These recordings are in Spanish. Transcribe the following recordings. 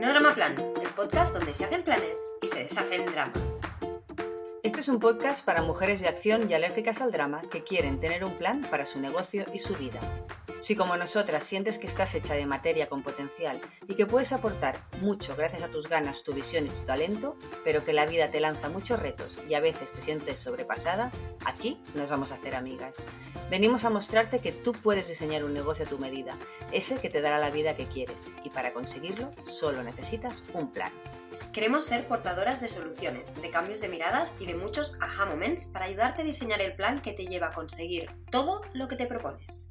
No Drama Plan, el podcast donde se hacen planes y se deshacen dramas. Este es un podcast para mujeres de acción y alérgicas al drama que quieren tener un plan para su negocio y su vida. Si como nosotras sientes que estás hecha de materia con potencial y que puedes aportar mucho gracias a tus ganas, tu visión y tu talento, pero que la vida te lanza muchos retos y a veces te sientes sobrepasada, aquí nos vamos a hacer amigas. Venimos a mostrarte que tú puedes diseñar un negocio a tu medida, ese que te dará la vida que quieres y para conseguirlo solo necesitas un plan. Queremos ser portadoras de soluciones, de cambios de miradas y de muchos aha moments para ayudarte a diseñar el plan que te lleva a conseguir todo lo que te propones.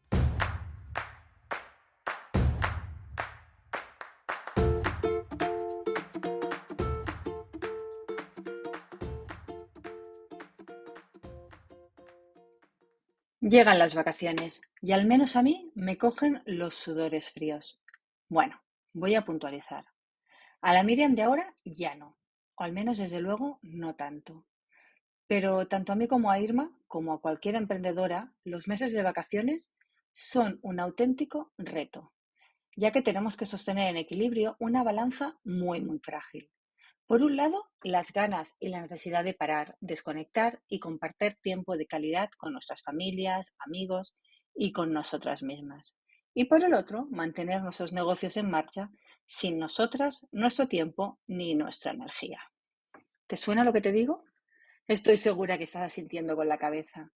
Llegan las vacaciones y al menos a mí me cogen los sudores fríos. Bueno, voy a puntualizar. A la Miriam de ahora ya no, o al menos desde luego no tanto. Pero tanto a mí como a Irma, como a cualquier emprendedora, los meses de vacaciones son un auténtico reto, ya que tenemos que sostener en equilibrio una balanza muy, muy frágil. Por un lado, las ganas y la necesidad de parar, desconectar y compartir tiempo de calidad con nuestras familias, amigos y con nosotras mismas. Y por el otro, mantener nuestros negocios en marcha sin nosotras, nuestro tiempo ni nuestra energía. ¿Te suena lo que te digo? Estoy segura que estás sintiendo con la cabeza.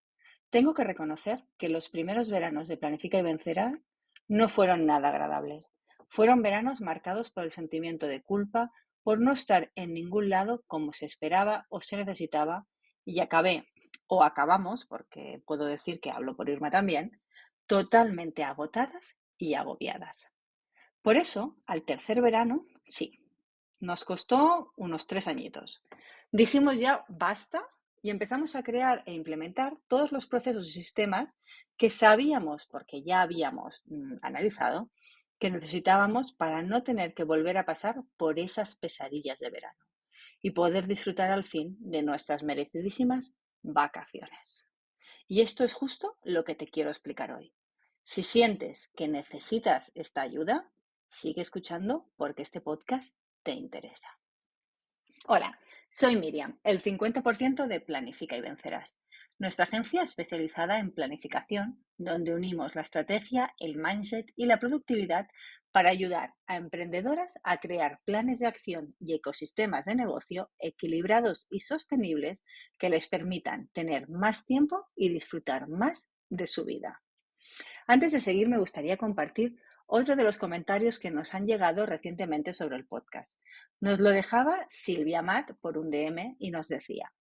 Tengo que reconocer que los primeros veranos de Planifica y Vencerá no fueron nada agradables. Fueron veranos marcados por el sentimiento de culpa, por no estar en ningún lado como se esperaba o se necesitaba y acabé, o acabamos, porque puedo decir que hablo por Irma también, totalmente agotadas y agobiadas. Por eso, al tercer verano, sí, nos costó unos tres añitos. Dijimos ya basta y empezamos a crear e implementar todos los procesos y sistemas que sabíamos, porque ya habíamos mm, analizado, que necesitábamos para no tener que volver a pasar por esas pesadillas de verano y poder disfrutar al fin de nuestras merecidísimas vacaciones. Y esto es justo lo que te quiero explicar hoy. Si sientes que necesitas esta ayuda, sigue escuchando porque este podcast te interesa. Hola, soy Miriam, el 50% de Planifica y Vencerás nuestra agencia especializada en planificación, donde unimos la estrategia, el mindset y la productividad para ayudar a emprendedoras a crear planes de acción y ecosistemas de negocio equilibrados y sostenibles que les permitan tener más tiempo y disfrutar más de su vida. Antes de seguir, me gustaría compartir otro de los comentarios que nos han llegado recientemente sobre el podcast. Nos lo dejaba Silvia Matt por un DM y nos decía,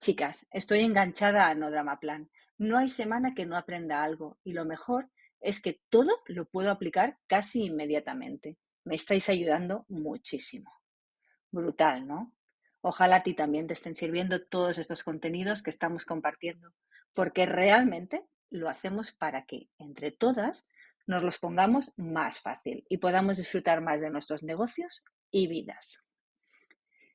Chicas, estoy enganchada a No Drama Plan. No hay semana que no aprenda algo y lo mejor es que todo lo puedo aplicar casi inmediatamente. Me estáis ayudando muchísimo. Brutal, ¿no? Ojalá a ti también te estén sirviendo todos estos contenidos que estamos compartiendo, porque realmente lo hacemos para que entre todas nos los pongamos más fácil y podamos disfrutar más de nuestros negocios y vidas.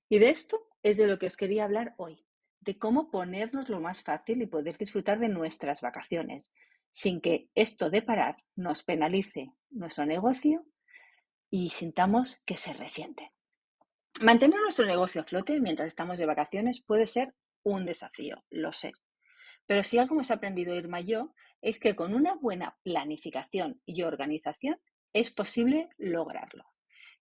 Y de esto es de lo que os quería hablar hoy, de cómo ponernos lo más fácil y poder disfrutar de nuestras vacaciones, sin que esto de parar nos penalice nuestro negocio y sintamos que se resiente. Mantener nuestro negocio a flote mientras estamos de vacaciones puede ser un desafío, lo sé. Pero si algo hemos aprendido Irma y yo, es que con una buena planificación y organización es posible lograrlo.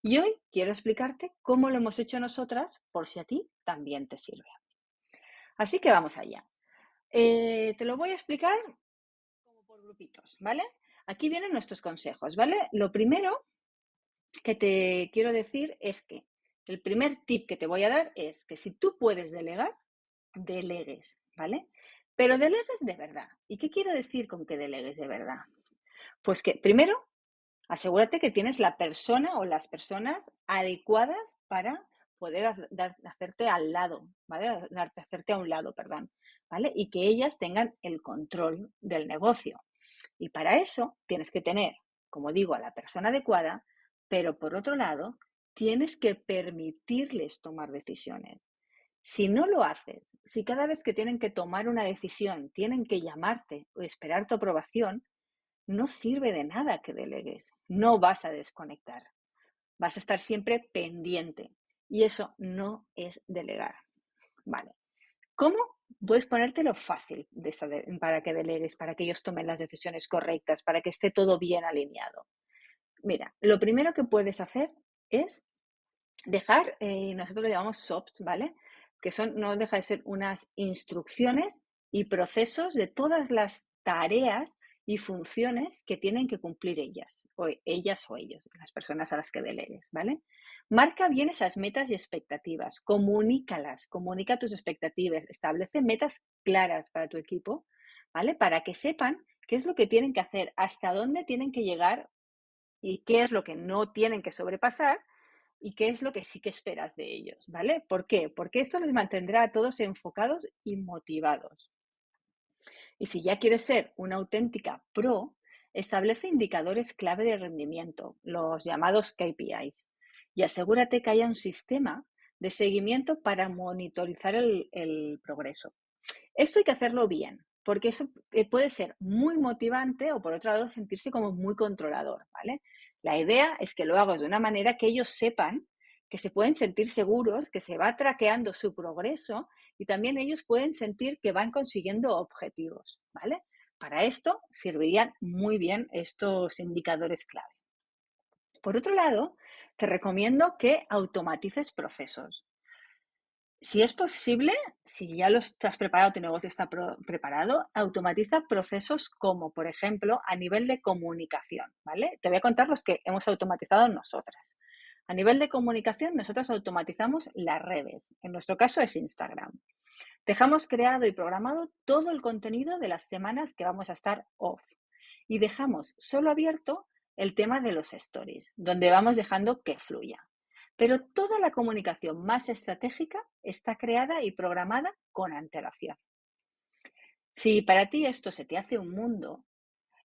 Y hoy quiero explicarte cómo lo hemos hecho nosotras por si a ti también te sirve. Así que vamos allá. Eh, te lo voy a explicar como por grupitos, ¿vale? Aquí vienen nuestros consejos, ¿vale? Lo primero que te quiero decir es que el primer tip que te voy a dar es que si tú puedes delegar, delegues, ¿vale? Pero delegues de verdad. ¿Y qué quiero decir con que delegues de verdad? Pues que primero, asegúrate que tienes la persona o las personas adecuadas para poder hacerte al lado, ¿vale? Hacerte a un lado, perdón, ¿vale? Y que ellas tengan el control del negocio. Y para eso tienes que tener, como digo, a la persona adecuada, pero por otro lado, tienes que permitirles tomar decisiones. Si no lo haces, si cada vez que tienen que tomar una decisión tienen que llamarte o esperar tu aprobación, no sirve de nada que delegues. No vas a desconectar. Vas a estar siempre pendiente. Y eso no es delegar. Vale. ¿Cómo? Puedes ponértelo fácil para que delegues, para que ellos tomen las decisiones correctas, para que esté todo bien alineado. Mira, lo primero que puedes hacer es dejar, eh, nosotros lo llamamos SOPs, ¿vale? Que son, no deja de ser unas instrucciones y procesos de todas las tareas y funciones que tienen que cumplir ellas, o ellas o ellos, las personas a las que delegues, ¿vale? Marca bien esas metas y expectativas, comunícalas, comunica tus expectativas, establece metas claras para tu equipo, ¿vale? Para que sepan qué es lo que tienen que hacer, hasta dónde tienen que llegar y qué es lo que no tienen que sobrepasar y qué es lo que sí que esperas de ellos, ¿vale? ¿Por qué? Porque esto les mantendrá a todos enfocados y motivados. Y si ya quieres ser una auténtica pro, establece indicadores clave de rendimiento, los llamados KPIs, y asegúrate que haya un sistema de seguimiento para monitorizar el, progreso. Esto hay que hacerlo bien, porque eso eh, puede ser muy motivante o por otro lado sentirse como muy controlador, ¿vale? La idea es que lo hagas de una manera que ellos sepan que se pueden sentir seguros, que se va traqueando su progreso y también ellos pueden sentir que van consiguiendo objetivos, ¿vale? Para esto servirían muy bien estos indicadores clave. Por otro lado, te recomiendo que automatices procesos. Si es posible, si ya lo estás preparado, tu negocio está preparado, automatiza procesos como, por ejemplo, a nivel de comunicación, ¿vale? Te voy a contar los que hemos automatizado nosotras. A nivel de comunicación, nosotros automatizamos las redes. En nuestro caso es Instagram. Dejamos creado y programado todo el contenido de las semanas que vamos a estar off. Y dejamos solo abierto el tema de los stories, donde vamos dejando que fluya. Pero toda la comunicación más estratégica está creada y programada con antelación. Si para ti esto se te hace un mundo,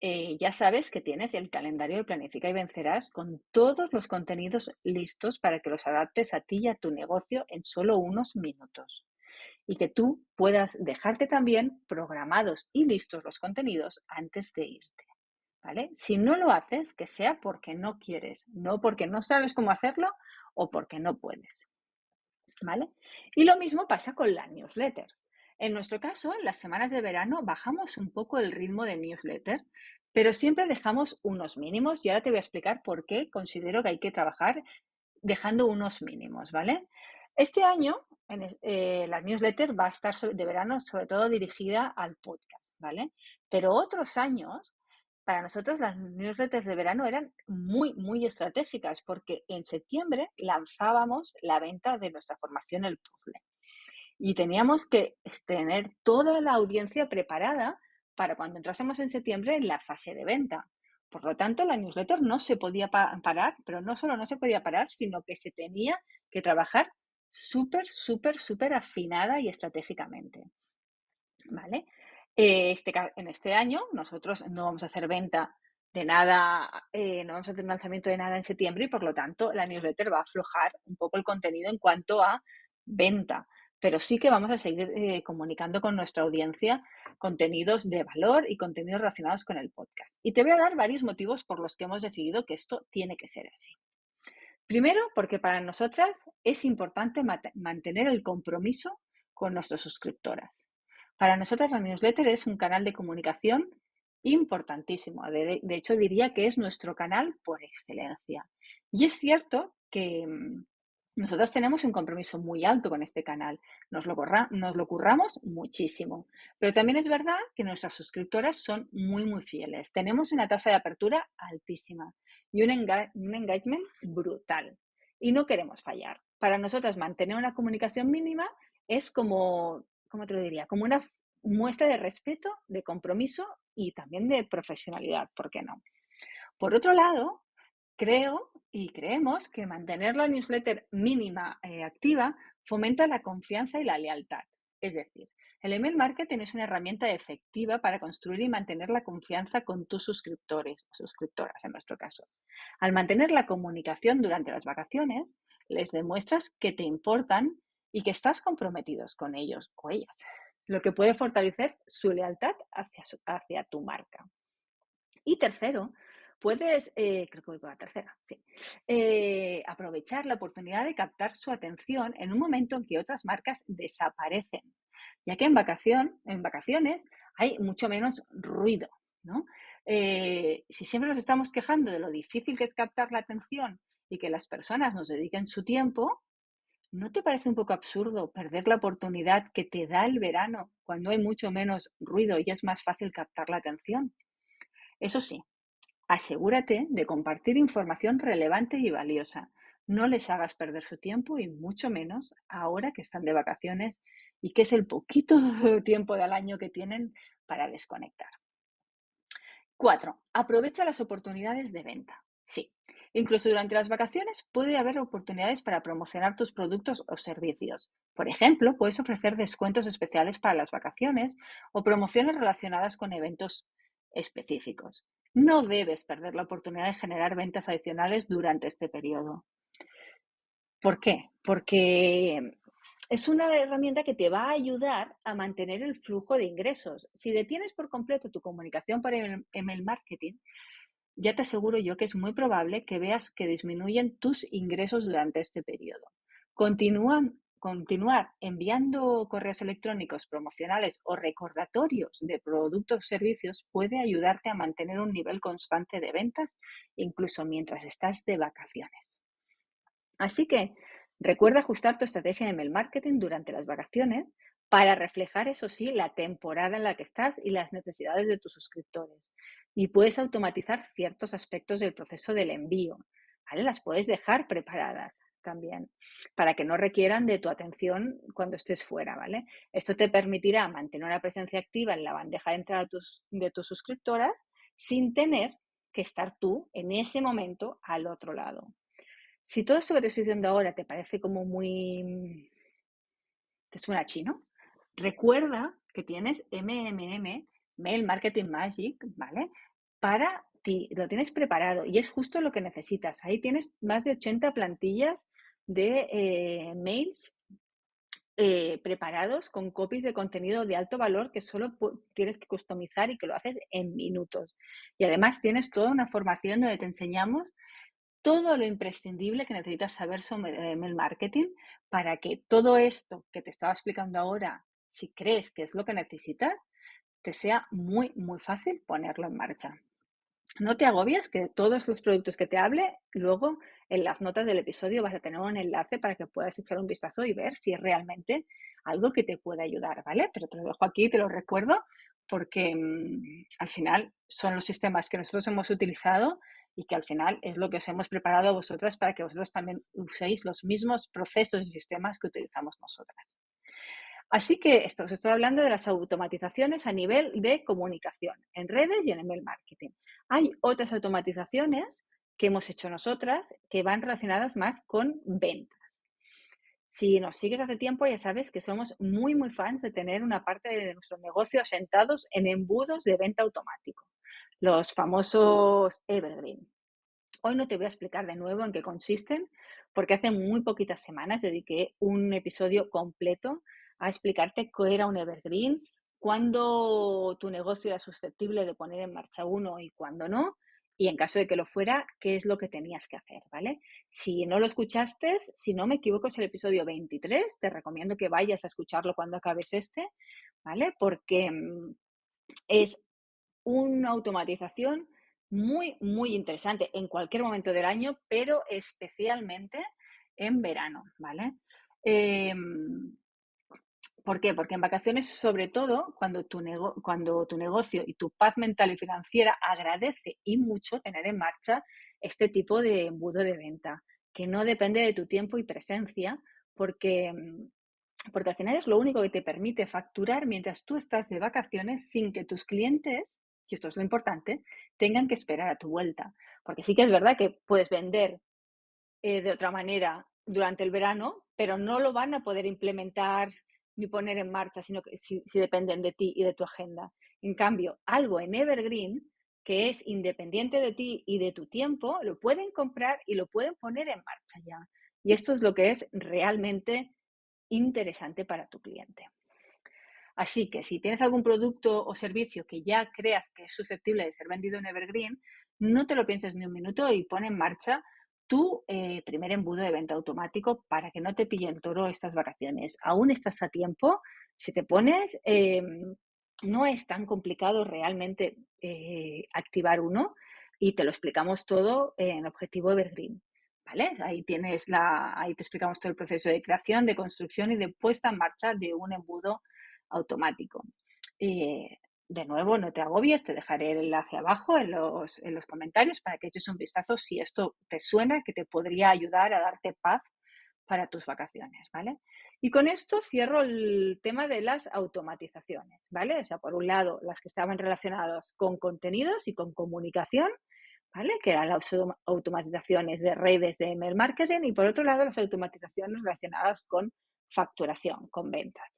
eh, ya sabes que tienes el calendario de Planifica y Vencerás con todos los contenidos listos para que los adaptes a ti y a tu negocio en solo unos minutos. Y que tú puedas dejarte también programados y listos los contenidos antes de irte. ¿Vale? Si no lo haces, que sea porque no quieres, no porque no sabes cómo hacerlo o porque no puedes. ¿Vale? Y lo mismo pasa con la newsletter. En nuestro caso, en las semanas de verano bajamos un poco el ritmo de newsletter, pero siempre dejamos unos mínimos y ahora te voy a explicar por qué considero que hay que trabajar dejando unos mínimos, ¿vale? Este año eh, la newsletter va a estar de verano sobre todo dirigida al podcast, ¿vale? Pero otros años, para nosotros las newsletters de verano eran muy, muy estratégicas porque en septiembre lanzábamos la venta de nuestra formación El Puzzle y teníamos que tener toda la audiencia preparada para cuando entrásemos en septiembre en la fase de venta. Por lo tanto, la newsletter no se podía parar, pero no solo no se podía parar, sino que se tenía que trabajar súper, súper, súper afinada y estratégicamente. ¿Vale? Eh, este, en este año nosotros no vamos a hacer venta de nada, eh, no vamos a hacer lanzamiento de nada en septiembre y por lo tanto la newsletter va a aflojar un poco el contenido en cuanto a venta pero sí que vamos a seguir eh, comunicando con nuestra audiencia contenidos de valor y contenidos relacionados con el podcast. Y te voy a dar varios motivos por los que hemos decidido que esto tiene que ser así. Primero, porque para nosotras es importante mantener el compromiso con nuestras suscriptoras. Para nosotras la newsletter es un canal de comunicación importantísimo. De, hecho, diría que es nuestro canal por excelencia. Y es cierto que, mm, nosotros tenemos un compromiso muy alto con este canal, nos lo, curramos muchísimo, pero también es verdad que nuestras suscriptoras son muy, muy fieles. Tenemos una tasa de apertura altísima y un, un engagement brutal y no queremos fallar. Para nosotras mantener una comunicación mínima es como, ¿cómo te lo diría? Como una muestra de respeto, de compromiso y también de profesionalidad, ¿por qué no? Por otro lado, Creo y creemos que mantener la newsletter mínima eh, activa fomenta la confianza y la lealtad. Es decir, el email marketing es una herramienta efectiva para construir y mantener la confianza con tus suscriptores suscriptoras en nuestro caso. Al mantener la comunicación durante las vacaciones, les demuestras que te importan y que estás comprometidos con ellos o ellas, lo que puede fortalecer su lealtad hacia tu marca. Y tercero, puedes, eh, creo que voy con la tercera, sí, eh, aprovechar la oportunidad de captar su atención en un momento en que otras marcas desaparecen, ya que en, vacación, en vacaciones hay mucho menos ruido, ¿no? Eh, si siempre nos estamos quejando de lo difícil que es captar la atención y que las personas nos dediquen su tiempo, ¿no te parece un poco absurdo perder la oportunidad que te da el verano cuando hay mucho menos ruido y es más fácil captar la atención? Eso sí, Asegúrate de compartir información relevante y valiosa. No les hagas perder su tiempo y mucho menos ahora que están de vacaciones y que es el poquito tiempo del año que tienen para desconectar. Cuatro, aprovecha las oportunidades de venta. Sí, incluso durante las vacaciones puede haber oportunidades para promocionar tus productos o servicios. Por ejemplo, puedes ofrecer descuentos especiales para las vacaciones o promociones relacionadas con eventos específicos. No debes perder la oportunidad de generar ventas adicionales durante este periodo. ¿Por qué? Porque es una herramienta que te va a ayudar a mantener el flujo de ingresos. Si detienes por completo tu comunicación por email marketing, ya te aseguro yo que es muy probable que veas que disminuyen tus ingresos durante este periodo. Continúan continuar enviando correos electrónicos promocionales o recordatorios de productos o servicios puede ayudarte a mantener un nivel constante de ventas incluso mientras estás de vacaciones. Así que recuerda ajustar tu estrategia de email marketing durante las vacaciones para reflejar, eso sí, la temporada en la que estás y las necesidades de tus suscriptores. Y puedes automatizar ciertos aspectos del proceso del envío. Las puedes dejar preparadas también, para que no requieran de tu atención cuando estés fuera, ¿vale? Esto te permitirá mantener una presencia activa en la bandeja de entrada de tus, de tus suscriptoras sin tener que estar tú en ese momento al otro lado. Si todo esto que te estoy diciendo ahora te parece como muy... te suena chino, recuerda que tienes MMM, Mail Marketing Magic, ¿vale? Para lo tienes preparado y es justo lo que necesitas. Ahí tienes más de 80 plantillas de eh, mails eh, preparados con copies de contenido de alto valor que solo tienes que customizar y que lo haces en minutos. Y además tienes toda una formación donde te enseñamos todo lo imprescindible que necesitas saber sobre email marketing para que todo esto que te estaba explicando ahora, si crees que es lo que necesitas, te sea muy, muy fácil ponerlo en marcha. No te agobies que todos los productos que te hable, luego en las notas del episodio vas a tener un enlace para que puedas echar un vistazo y ver si es realmente algo que te puede ayudar, ¿vale? Pero te lo dejo aquí, te lo recuerdo, porque mm, al final son los sistemas que nosotros hemos utilizado y que al final es lo que os hemos preparado a vosotras para que vosotros también uséis los mismos procesos y sistemas que utilizamos nosotras. Así que esto, os estoy hablando de las automatizaciones a nivel de comunicación en redes y en email marketing. Hay otras automatizaciones que hemos hecho nosotras que van relacionadas más con ventas. Si nos sigues hace tiempo, ya sabes que somos muy, muy fans de tener una parte de nuestro negocio asentados en embudos de venta automático, los famosos Evergreen. Hoy no te voy a explicar de nuevo en qué consisten, porque hace muy poquitas semanas dediqué un episodio completo a explicarte qué era un evergreen, cuándo tu negocio era susceptible de poner en marcha uno y cuándo no, y en caso de que lo fuera, qué es lo que tenías que hacer, ¿vale? Si no lo escuchaste, si no me equivoco, es el episodio 23, te recomiendo que vayas a escucharlo cuando acabes este, ¿vale? Porque mm, es una automatización muy, muy interesante en cualquier momento del año, pero especialmente en verano, ¿vale? Em, ¿Por qué? Porque en vacaciones, sobre todo, cuando tu, cuando tu negocio y tu paz mental y financiera agradece y mucho tener en marcha este tipo de embudo de venta, que no depende de tu tiempo y presencia, porque, porque al final es lo único que te permite facturar mientras tú estás de vacaciones sin que tus clientes y esto es lo importante, tengan que esperar a tu vuelta. Porque sí que es verdad que puedes vender eh, de otra manera durante el verano, pero no lo van a poder implementar ni poner en marcha, sino que si, dependen de ti y de tu agenda. En cambio, algo en Evergreen que es independiente de ti y de tu tiempo, lo pueden comprar y lo pueden poner en marcha ya. Y esto es lo que es realmente interesante para tu cliente. Así que si tienes algún producto o servicio que ya creas que es susceptible de ser vendido en Evergreen, no te lo pienses ni un minuto y pon en marcha tu eh, primer embudo de venta automático para que no te pille el toro estas vacaciones. Aún estás a tiempo. Si te pones, em, no es tan complicado realmente eh, activar uno y te lo explicamos todo en Objetivo Evergreen. ¿Vale? Ahí tienes la, ahí te explicamos todo el proceso de creación, de construcción y de puesta en marcha de un embudo automático. Eh, de nuevo, no te agobies, te dejaré el enlace abajo en los, en los comentarios para que eches un vistazo si esto te suena, que te podría ayudar a darte paz para tus vacaciones, ¿vale? Y con esto cierro el tema de las automatizaciones, ¿vale? O sea, por un lado, las que estaban relacionadas con contenidos y con comunicación, ¿vale? Que eran las automatizaciones de redes de email marketing y por otro lado, las automatizaciones relacionadas con facturación, con ventas.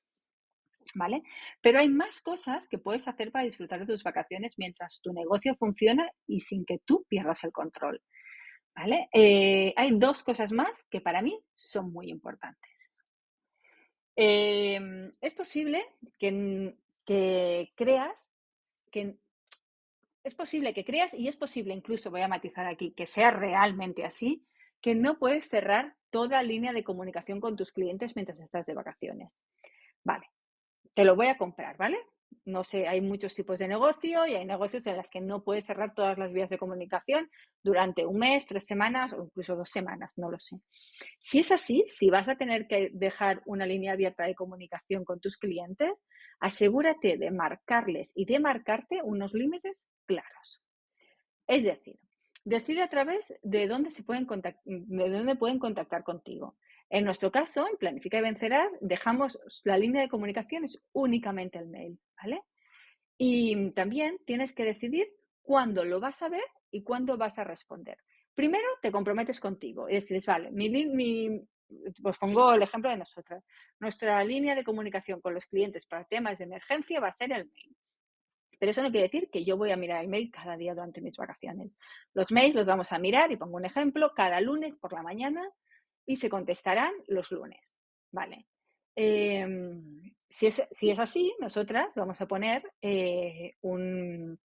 ¿Vale? Pero hay más cosas que puedes hacer para disfrutar de tus vacaciones mientras tu negocio funciona y sin que tú pierdas el control, ¿vale? Eh, hay dos cosas más que para mí son muy importantes. Em, es posible que, que creas que es posible que creas y es posible incluso, voy a matizar aquí, que sea realmente así, que no puedes cerrar toda línea de comunicación con tus clientes mientras estás de vacaciones. Vale, te lo voy a comprar, ¿vale? No sé, hay muchos tipos de negocio y hay negocios en los que no puedes cerrar todas las vías de comunicación durante un mes, tres semanas o incluso dos semanas, no lo sé. Si es así, si vas a tener que dejar una línea abierta de comunicación con tus clientes, asegúrate de marcarles y de marcarte unos límites claros. Es decir, decide a través de dónde, se pueden, de dónde pueden contactar contigo. En nuestro caso, en Planifica y Vencerás, dejamos la línea de comunicaciones únicamente el mail, ¿vale? Y también tienes que decidir cuándo lo vas a ver y cuándo vas a responder. Primero te comprometes contigo y decides, vale, mi, mi, pues pongo el ejemplo de nosotras. Nuestra línea de comunicación con los clientes para temas de emergencia va a ser el mail. Pero eso no quiere decir que yo voy a mirar el mail cada día durante mis vacaciones. Los mails los vamos a mirar y pongo un ejemplo cada lunes por la mañana y se contestarán los lunes. Vale. Em, si, es, si, es, así, nosotras vamos a poner eh, un,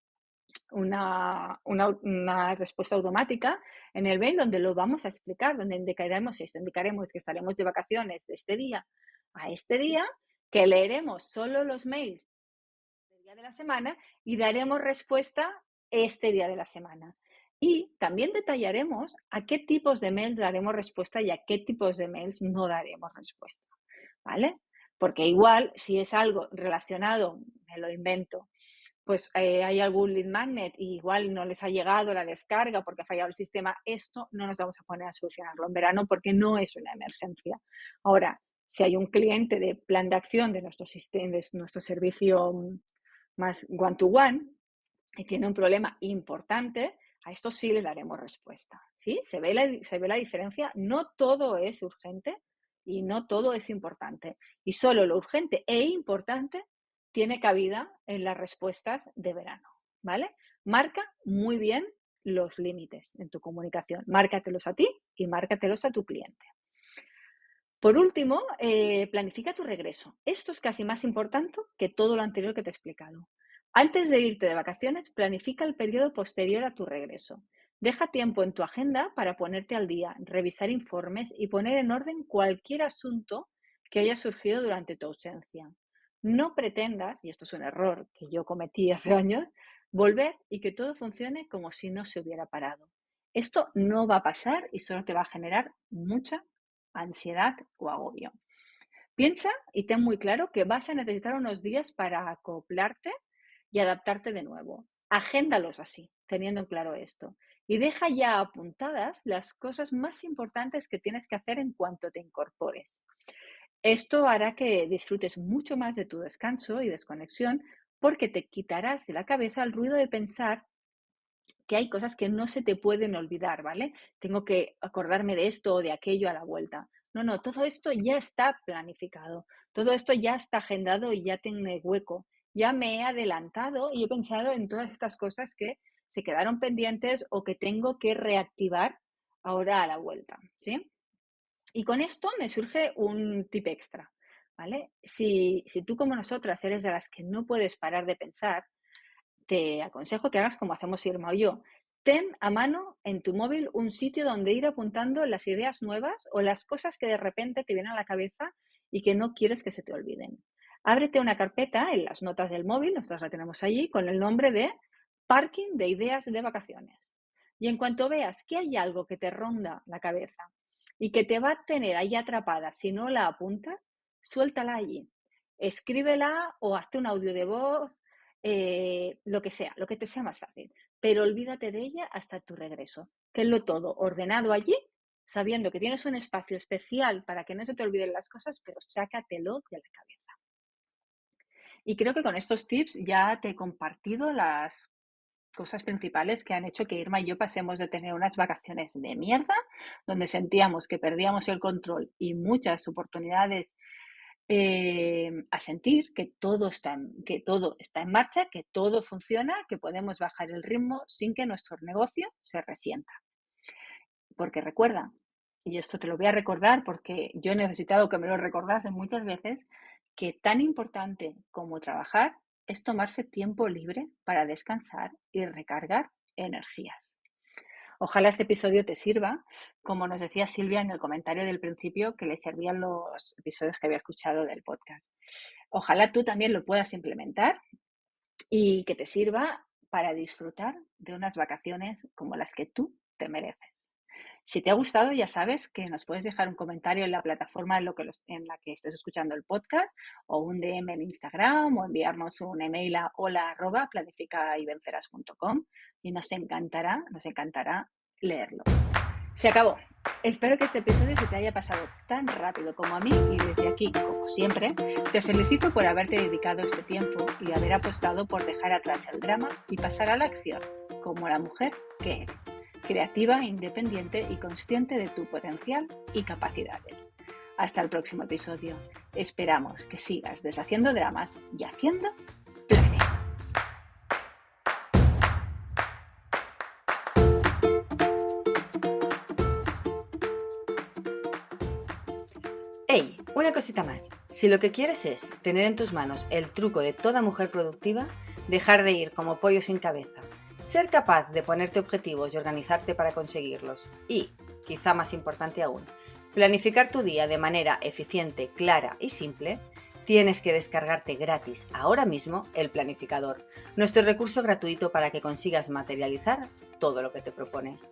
una, una, respuesta automática en el mail donde lo vamos a explicar, donde indicaremos esto, indicaremos que estaremos de vacaciones de este día a este día, que leeremos solo los mails del día de la semana y daremos respuesta este día de la semana. Y también detallaremos a qué tipos de mails daremos respuesta y a qué tipos de mails no daremos respuesta. ¿Vale? Porque igual, si es algo relacionado, me lo invento, pues eh, hay algún lead magnet y igual no les ha llegado la descarga porque ha fallado el sistema, esto no nos vamos a poner a solucionarlo en verano porque no es una emergencia. Ahora, si hay un cliente de plan de acción de nuestro, sistema, de nuestro servicio más one-to-one -one, y tiene un problema importante, a esto sí le daremos respuesta. ¿sí? Se, ve la, se ve la diferencia. No todo es urgente y no todo es importante. Y solo lo urgente e importante tiene cabida en las respuestas de verano. ¿Vale? Marca muy bien los límites en tu comunicación. Márcatelos a ti y márcatelos a tu cliente. Por último, eh, planifica tu regreso. Esto es casi más importante que todo lo anterior que te he explicado. Antes de irte de vacaciones, planifica el periodo posterior a tu regreso. Deja tiempo en tu agenda para ponerte al día, revisar informes y poner en orden cualquier asunto que haya surgido durante tu ausencia. No pretendas, y esto es un error que yo cometí hace años, volver y que todo funcione como si no se hubiera parado. Esto no va a pasar y solo te va a generar mucha ansiedad o agobio. Piensa y ten muy claro que vas a necesitar unos días para acoplarte y adaptarte de nuevo. Agéndalos así, teniendo en claro esto. Y deja ya apuntadas las cosas más importantes que tienes que hacer en cuanto te incorpores. Esto hará que disfrutes mucho más de tu descanso y desconexión porque te quitarás de la cabeza el ruido de pensar que hay cosas que no se te pueden olvidar, ¿vale? Tengo que acordarme de esto o de aquello a la vuelta. No, no, todo esto ya está planificado, todo esto ya está agendado y ya tiene hueco. Ya me he adelantado y he pensado en todas estas cosas que se quedaron pendientes o que tengo que reactivar ahora a la vuelta, ¿sí? Y con esto me surge un tip extra, ¿vale? Si, si tú como nosotras eres de las que no puedes parar de pensar, te aconsejo que hagas como hacemos Irma o yo. Ten a mano en tu móvil un sitio donde ir apuntando las ideas nuevas o las cosas que de repente te vienen a la cabeza y que no quieres que se te olviden. Ábrete una carpeta en las notas del móvil, nosotros la tenemos allí, con el nombre de Parking de Ideas de Vacaciones. Y en cuanto veas que hay algo que te ronda la cabeza y que te va a tener ahí atrapada si no la apuntas, suéltala allí. Escríbela o hazte un audio de voz, eh, lo que sea, lo que te sea más fácil. Pero olvídate de ella hasta tu regreso. Tenlo todo ordenado allí, sabiendo que tienes un espacio especial para que no se te olviden las cosas, pero sácatelo de la cabeza. Y creo que con estos tips ya te he compartido las cosas principales que han hecho que Irma y yo pasemos de tener unas vacaciones de mierda, donde sentíamos que perdíamos el control y muchas oportunidades eh, a sentir que todo, está en, que todo está en marcha, que todo funciona, que podemos bajar el ritmo sin que nuestro negocio se resienta. Porque recuerda, y esto te lo voy a recordar porque yo he necesitado que me lo recordasen muchas veces, que tan importante como trabajar es tomarse tiempo libre para descansar y recargar energías. Ojalá este episodio te sirva, como nos decía Silvia en el comentario del principio, que le servían los episodios que había escuchado del podcast. Ojalá tú también lo puedas implementar y que te sirva para disfrutar de unas vacaciones como las que tú te mereces. Si te ha gustado, ya sabes que nos puedes dejar un comentario en la plataforma en, la que estés escuchando el podcast o un DM en Instagram o enviarnos un email a hola y nos encantará, nos encantará leerlo. Se acabó. Espero que este episodio se te haya pasado tan rápido como a mí y desde aquí, como siempre, te felicito por haberte dedicado este tiempo y haber apostado por dejar atrás el drama y pasar a la acción, como la mujer que eres creativa, independiente y consciente de tu potencial y capacidades. Hasta el próximo episodio. Esperamos que sigas deshaciendo dramas y haciendo planes. ¡Hey! Una cosita más. Si lo que quieres es tener en tus manos el truco de toda mujer productiva, dejar de ir como pollo sin cabeza ser capaz de ponerte objetivos y organizarte para conseguirlos. Y, quizá más importante aún, planificar tu día de manera eficiente, clara y simple, tienes que descargarte gratis ahora mismo el planificador, nuestro recurso gratuito para que consigas materializar todo lo que te propones.